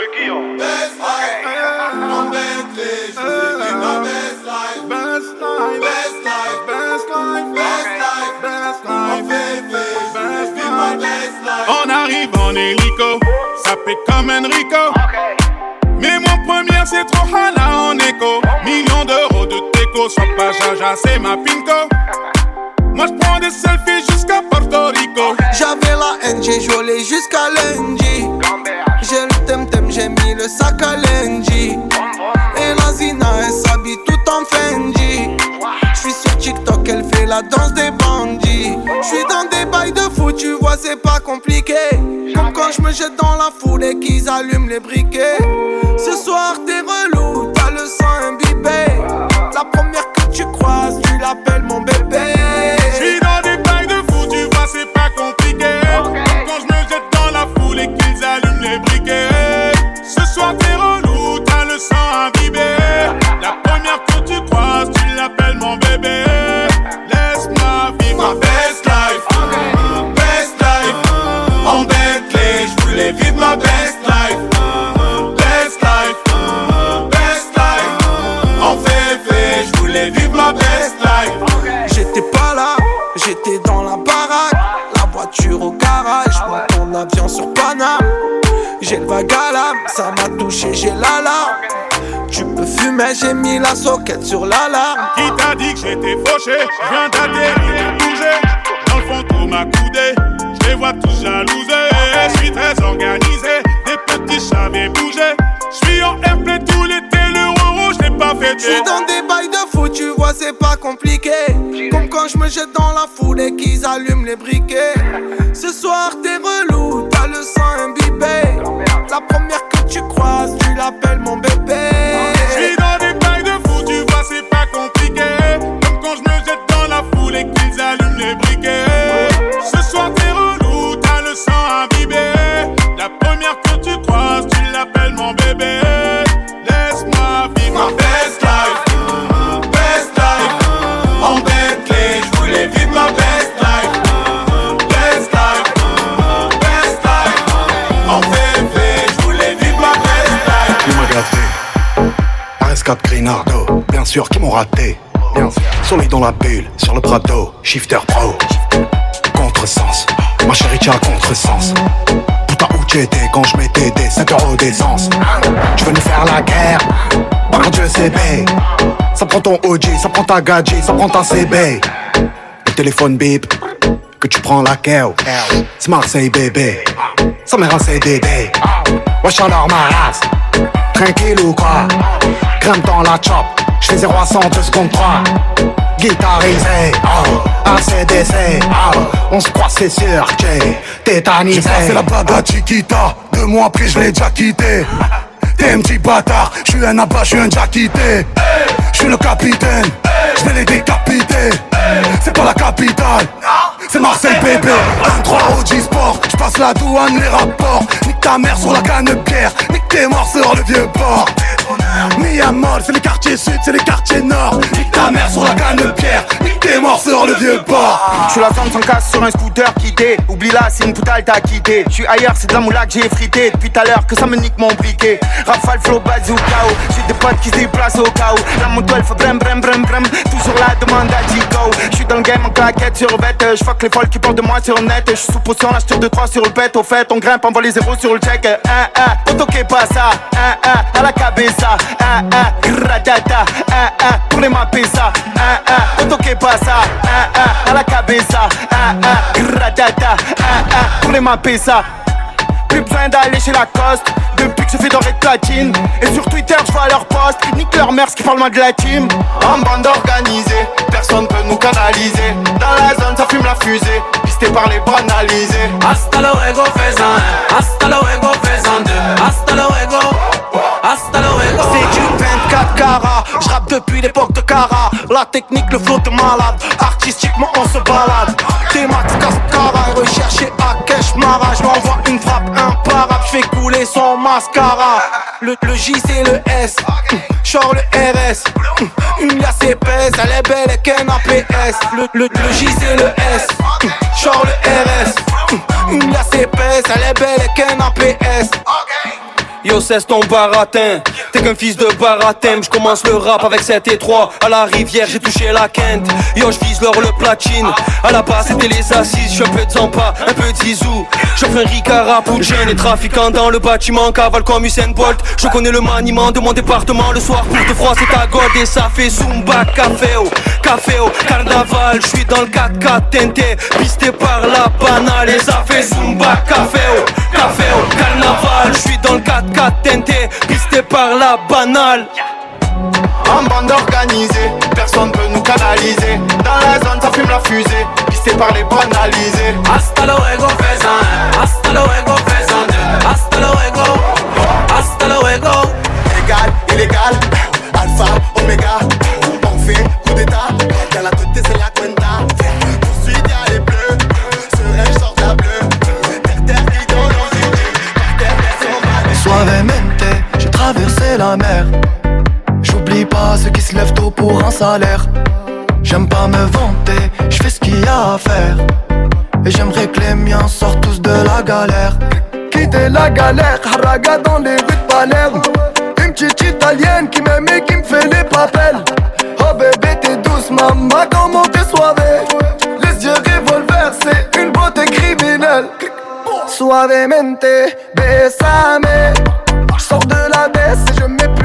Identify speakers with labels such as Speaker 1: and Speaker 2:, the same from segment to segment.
Speaker 1: Je je.
Speaker 2: On arrive en hélico, ça fait comme Enrico. Mais mon premier c'est trop hala en écho. Millions d'euros de déco, sois pas jaja, c'est ma pinko. Moi je prends des selfies jusqu'à Porto Rico.
Speaker 3: J'avais la j'ai joué jusqu'à lundi. En Fendi. J'suis sur TikTok, elle fait la danse des bandits. J'suis dans des bails de fou, tu vois, c'est pas compliqué. Comme quand je me jette dans la foule et qu'ils allument les briquets. Ce soir, t'es j'ai mis la soquette sur l'alarme.
Speaker 2: Qui t'a dit que j'étais fauché? Je viens d'atterrir, de bouger Dans le fond tout m'a coudé Je les vois tous jalousés Je suis très organisé Des petits j'avais bougé Je suis en airplay tout l'été Le rouge je pas
Speaker 3: Je
Speaker 2: fêté
Speaker 3: suis dans des bails de fou, tu vois, c'est pas compliqué. Comme quand je me jette dans la foule et qu'ils allument les briquets. Ce soir, t'es relou, t'as le sang imbibé. La première que tu croises,
Speaker 4: Bien sûr, qui m'ont raté. Bien sûr. Soleil dans la bulle, sur le Prado, shifter pro. Contresens, ma chérie, tiens, contresens. Putain, où tu étais quand je mettais des 5 euros d'essence? Je veux nous faire la guerre, par contre, je sais Ça prend ton OG, ça prend ta gadget, ça prend ta CB. Le téléphone bip, que tu prends la keo. C'est Marseille, bébé. Ça m'a assez dédé. Wesh, alors ma race. Tranquille ou quoi Grimpe dans la chop J'fais 0 à 100 2 secondes 3 Guitarisé oh, ACDC oh, On se croit c'est sûr J'ai tétanisé.
Speaker 5: J'ai passé la bague à Chiquita Deux mois après je l'ai déjà quitté. T'es un petit bâtard J'suis un abat, j'suis un jackité J'suis le capitaine J'vais les décapiter. C'est pas la capitale. C'est Marseille bébé. 1-3 au G-Sport. J'passe la douane, les rapports. Nique ta mère sur la canne de pierre. Nique tes morts sur le vieux port Miamol, c'est les quartiers sud, c'est les quartiers nord. Nique ta mère sur la canne de pierre Nique tes morts sur le vieux port
Speaker 6: Je suis la femme sans casse sur un scooter quitté. Oublie là, c'est une poutale t'as quitté. Je suis ailleurs, c'est de la moula que j'ai frité Depuis tout à l'heure que ça me nique mon briquet. Rafale, flow, bazooka J'ai des potes qui se déplacent au où La moto elle fait brem brem brem brem. Toujours la demande à Digo Je suis dans le game en claquette sur bête Je fuck les folles qui parlent de moi sur net. Je suis sous potion, l'acheteur de 3 sur le pet. Au fait, on grimpe, on voit les zéros sur le check. Un, un, auto que pasa Un, un, à la cabeza Un, un, gratata Un, un, pour les mapper ça Un, un, auto que pasa Un, un, à la cabeza. Un, un, gratata Un, un, pour les mapper ça plus besoin d'aller chez Lacoste Depuis que je fais de platine Et sur Twitter je vois leur post Nique leur mère ce qui parle moins de la team. En bande organisée Personne peut nous canaliser. Dans la zone ça fume la fusée. Pisté par les banalisés
Speaker 7: Hasta luego faisant un, hasta luego faisant deux, hasta luego, hasta luego.
Speaker 3: C'est du 24 carats, je rappe depuis l'époque de Cara. La technique, le flow de malade, artistiquement on se balade. T-Max Cascara, recherché à Cash Mara Je m'envoie une frappe imparable, je fais couler son mascara. Le, le J c'est le S, genre le RS Une liasse épaisse, elle est belle et qu'un APS Le, le, le J c'est le S, genre le RS Une liasse épaisse, elle est belle et qu'un APS
Speaker 8: Yo, cesse ton baratin. T'es qu'un fils de baratin. Je commence le rap avec 7 et 3. À la rivière, j'ai touché la quinte. Yo, je vise l'or, le platine. À la base, c'était les assises. J'suis un peu de un peu de Zizou. J'offre un Ricard pour Les trafiquants dans le bâtiment. Cavale comme Usain Bolt. Je connais le maniement de mon département. Le soir, pour te froid, c'est ta god. Et ça fait Zumba, café, oh, café, oh, carnaval. J'suis dans le 4-4 teinté. Pisté par la banale. Et ça fait Zumba, café, oh, café, oh, carnaval. J'suis dans le 4-4 teinté. Pisté par la banale.
Speaker 6: En bande organisée, personne peut nous canaliser. Dans la zone, ça fume la fusée, pisté par les banalisés.
Speaker 9: Hasta luego, faisan. Hasta luego, faisan. Hasta luego. Hasta luego.
Speaker 6: Égal, illégal,
Speaker 10: J'aime pas me vanter, je fais ce qu'il y a à faire. Et j'aimerais que les miens sortent tous de la galère. Quitter la galère, haraga dans les rues de Palerme. Une petite italienne qui m'aime et qui me fait les papels. Oh bébé, t'es douce, maman, comment t'es soivée. Les yeux revolver, c'est une beauté criminelle. Suavemente, besame. J'sors de la baisse et je mets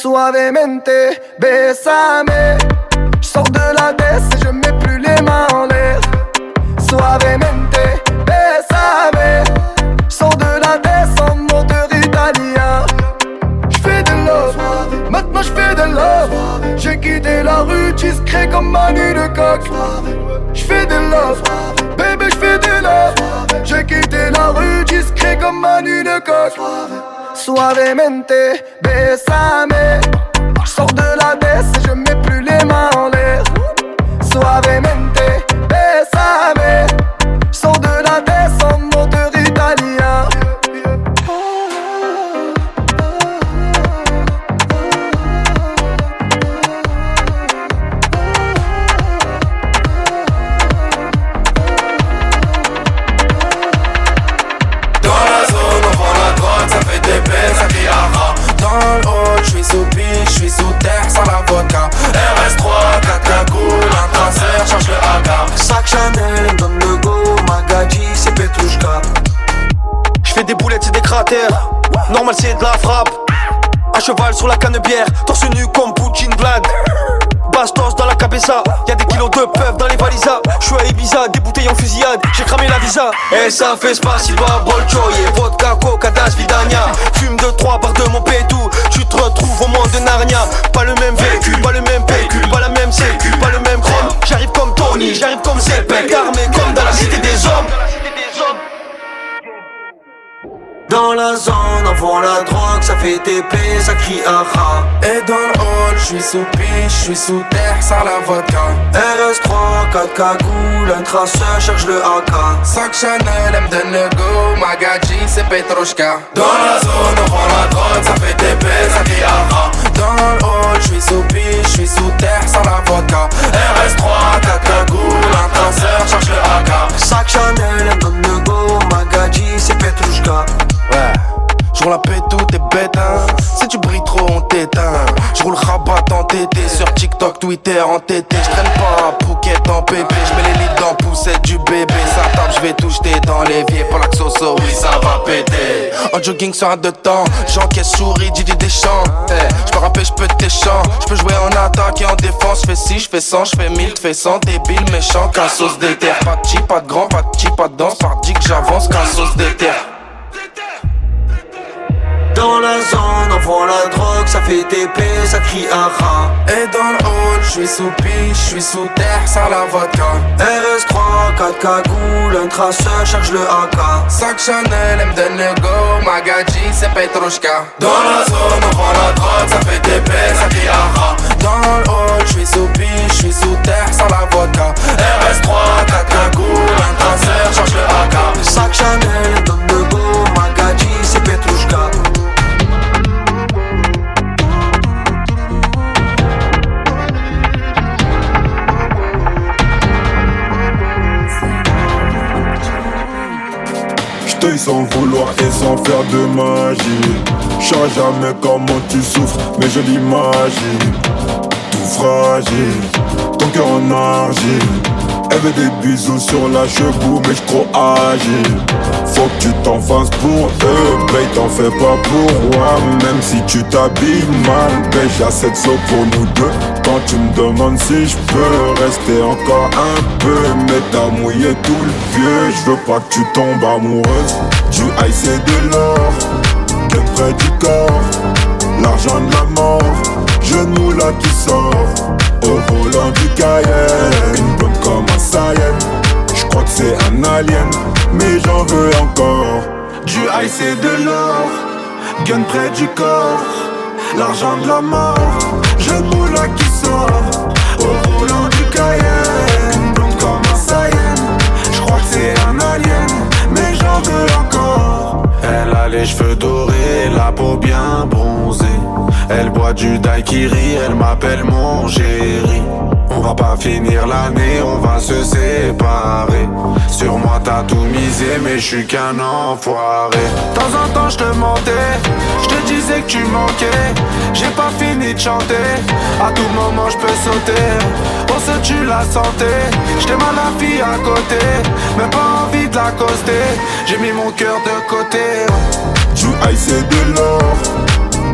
Speaker 10: Suavemente, besame. J'sors de la baisse et je mets plus les mains en l'air. Suavemente, besame. J'sors de la baisse en moteur italien. J'fais de love, maintenant j'fais de love. J'ai quitté la rue discret comme Manu de coq. J'fais de love, bébé j'fais de love. J'ai quitté la rue discret comme Manu de coq. Suavemente, besame. J'sors de la baisse et je mets plus les mains en l'air. Suavemente,
Speaker 8: Normal, c'est de la frappe. À cheval sur la canne bière, torse nu comme Poutine Vlad. Bastos dans la cabeza, y'a des kilos de peuf dans les valisas. J'suis à Ibiza, des bouteilles en fusillade, j'ai cramé la visa. Et ça fait spasiba, bolchoye, vodka, coca, das, vidania. Fume de trois par de mon pétou, tu te retrouves au monde de Narnia. Pas le même vécu, pas le même PQ, pas la même sécu, pas le même chrome. J'arrive comme Tony, j'arrive comme Zepek, armé comme dans la cité des hommes.
Speaker 1: Dans la zone, on vend la drogue, ça fait TP, ça crie.
Speaker 11: Et dans le hall, j'suis sous piche, j'suis sous terre, sans la vodka.
Speaker 1: RS3, 4 cagoules, un traceur, cherche le AK.
Speaker 11: Sac Chanel, elle me donne le go, Magadji, c'est Petrushka. Dans la zone, on vend la drogue, ça fait des peines, ça crie. Dans le hall, j'suis sous piche, j'suis sous terre, sans la vodka. RS3, 4 cagoules, un traceur, cherche le AK.
Speaker 1: Sac Chanel, elle donne le go, Magadji, c'est Petrushka.
Speaker 11: Ouais. Je roule la paix, tout est bête, hein. Si tu brilles trop, on t'éteint. Je roule rabat en TT, sur TikTok, Twitter, en TT. Je traîne pas à Phuket en pépé. Je mets les lits dans poussette du bébé. Ça tape, je vais tout jeter dans l'évier. Pour la xoxo, oui, ça va péter. En jogging sur un de temps, j'encaisse souris, Didi Deschamps. Hey, je peux rapper, je peux t'échant. Je peux jouer en attaque et en défense. Fais 6, je fais 100, je fais 1000, tu fais 100. Débile, méchant, qu'un sauce d'éther. Pas de chi, pas de grand, pas de chi, pas de danse. Par que j'avance, qu'un sauce d'éther.
Speaker 1: Dans la zone, on vend la drogue, ça fait TP, ça crie aha.
Speaker 11: Et dans le hall, j'suis sous piche, j'suis sous terre, sans la vodka.
Speaker 1: RS3,
Speaker 3: 4 cagoules, un traceur, charge le AK.
Speaker 12: Sac Chanel, elle me donne le go. Magadji, c'est Petrushka.
Speaker 1: Dans la zone, on prend la drogue, ça fait des ça crie
Speaker 12: Dans le hall, j'suis sous je j'suis sous terre sans la vodka.
Speaker 1: RS3, 4
Speaker 13: et sans faire de magie. Je jamais comment tu souffres, mais je l'imagine. Tout fragile, ton cœur en argile. Elle veut des bisous sur la cheveux, mais je trop agile. Faut que tu t'en fasses pour eux, babe, t'en fais pas pour moi. Même si tu t'habilles mal, babe, j'ai assez de pour nous deux. Quand tu me demandes si je peux rester encore un peu, mais t'as mouillé tout le vieux. Je veux pas que tu tombes amoureuse. Du high, c'est de l'or, que près du corps. L'argent de la mort, genou là qui sort. Au volant du Cayenne, une bonne comme un Saiyan. Je crois que c'est un alien, mais j'en veux encore. Du high c'est de l'or, gun près du corps. L'argent de la mort, je là qui sort. Au volant du Cayenne, une blonde comme un Saiyan. Je crois que c'est un alien, mais j'en veux encore.
Speaker 14: Elle a les cheveux dorés, la peau bien bronzée. Elle boit du daiquiri, elle m'appelle mon chéri. On va pas finir l'année, on va se séparer. Sur moi t'as tout misé, mais je suis qu'un enfoiré. De temps en temps je te mentais, je te disais que tu manquais. J'ai pas fini de chanter, à tout moment je peux sauter. On se tue la santé, j't'ai mal la fille à côté, mais pas envie de l'accoster. J'ai mis mon cœur de côté.
Speaker 13: High c'est de l'or,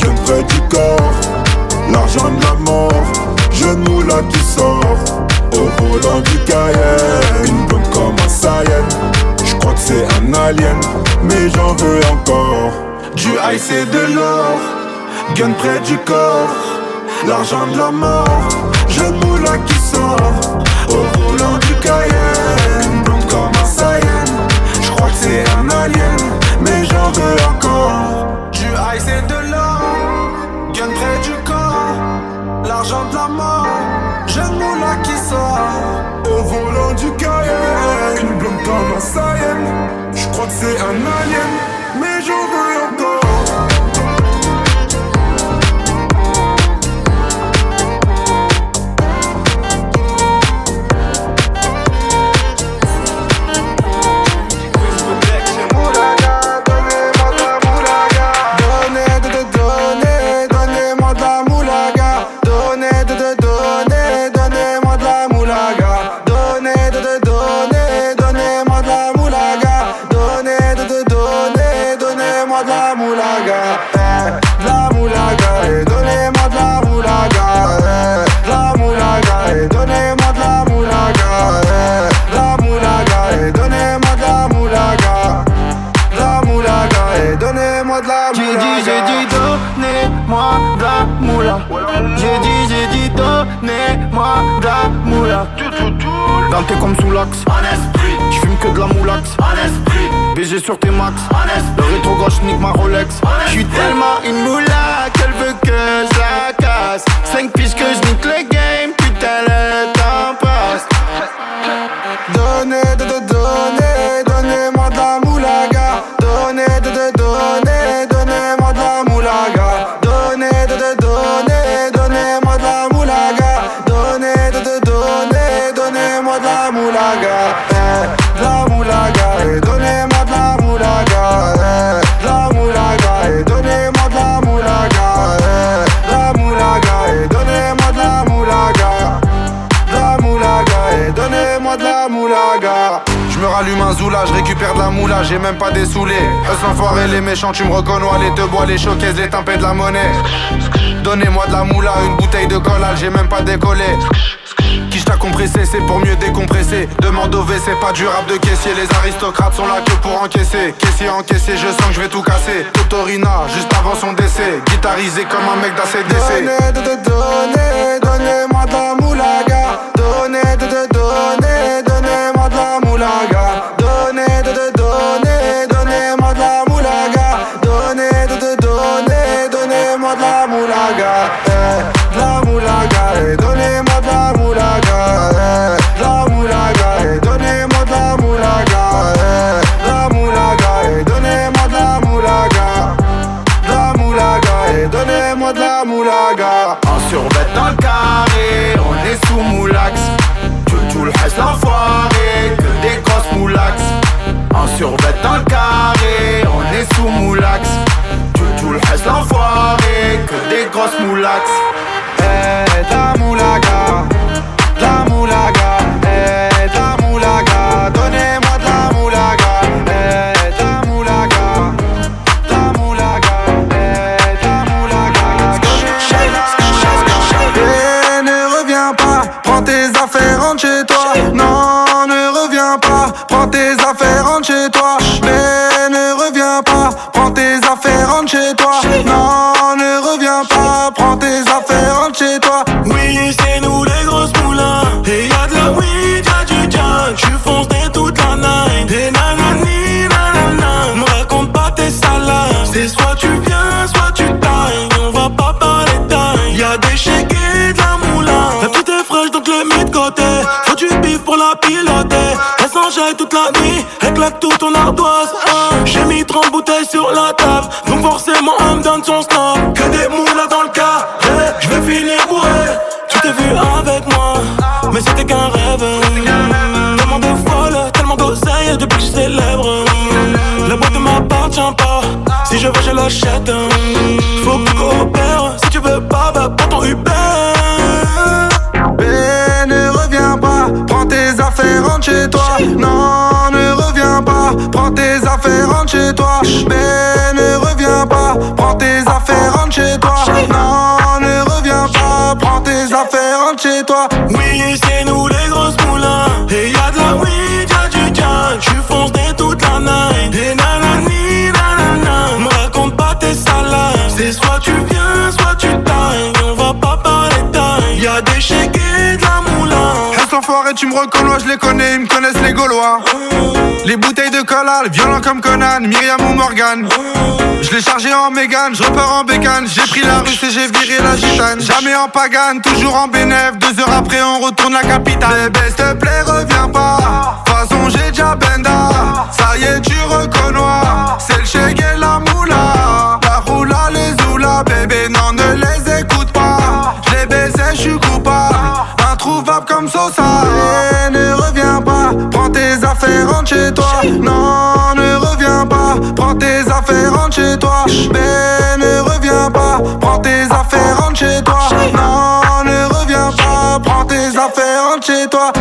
Speaker 13: que près du corps, l'argent de la mort genou là qui sort. Au volant du Cayenne Une blonde comme un Saiyan Je crois que c'est un alien Mais j'en veux encore. Du high c'est de l'or Gun près du corps. L'argent de la mort Genou là qui sort. Au volant du Cayenne
Speaker 14: la
Speaker 11: moula. Dans comme sous l'axe. J'fume que de la moulax. BG sur tes max. Le rétro gauche nique ma Rolex. J'suis tellement une moula qu'elle veut que je la casse. 5 piges que je nique le game, putain le temps passe. Donnez, donnez, même pas dessoulé. Eux l'enfoiré, les méchants, tu me reconnais, les te bois, les choquaises, les tempêtes de la monnaie. Donnez-moi de la moula, une bouteille de collal, j'ai même pas décollé. Qui t'a compressé, c'est pour mieux décompresser. Demande au V, c'est pas du rap de caissier. Les aristocrates sont là que pour encaisser. Caissier encaissé, je sens que je vais tout casser. Totorina, juste avant son décès. Guitarisé comme un mec d'ACDC. Donnez, donnez, donnez, donnez-moi de la moulaga. Chez toi. Non, ne reviens pas, prends tes affaires, rentre chez toi.
Speaker 15: Oui, c'est nous les grosses moulins. Et y'a de la weed, y'a du jack. Fonces dès toute la night. Et nanani, nanana. Me raconte pas tes salades. C'est soit tu viens, soit tu tailles. On va pas parler taille. Y'a des chèques et de la moulin. La petite est fraîche, donc le mis de côté. Faut du bif pour la piloter. Elle s'enjaille toute la nuit. Elle claque tout ton ardoise. J'ai mis 30 bouteilles sur la table. Donc
Speaker 11: Enfoiré, tu me reconnais, je les connais, ils me connaissent les Gaulois. Les bouteilles de collal, violents comme Conan, Myriam ou Morgan. Je l'ai chargé en Mégane, je repars en bécane. J'ai pris la russe et j'ai viré la gitane. Jamais en pagane, toujours en bénéf. Deux heures après, on retourne la capitale. Bébé, s'il te plaît, reviens pas. Façon, j'ai déjà benda. Ça y est, tu reconnais. C'est le chèque et la moula. La roula, les oula, bébé, non, ne les écoute pas. Je les baisais, je suis coupable. Introuvable comme Sosa. Chez toi. Mais ne reviens pas, prends tes affaires, rentre chez toi. Non, ne reviens pas, prends tes affaires, rentre chez toi.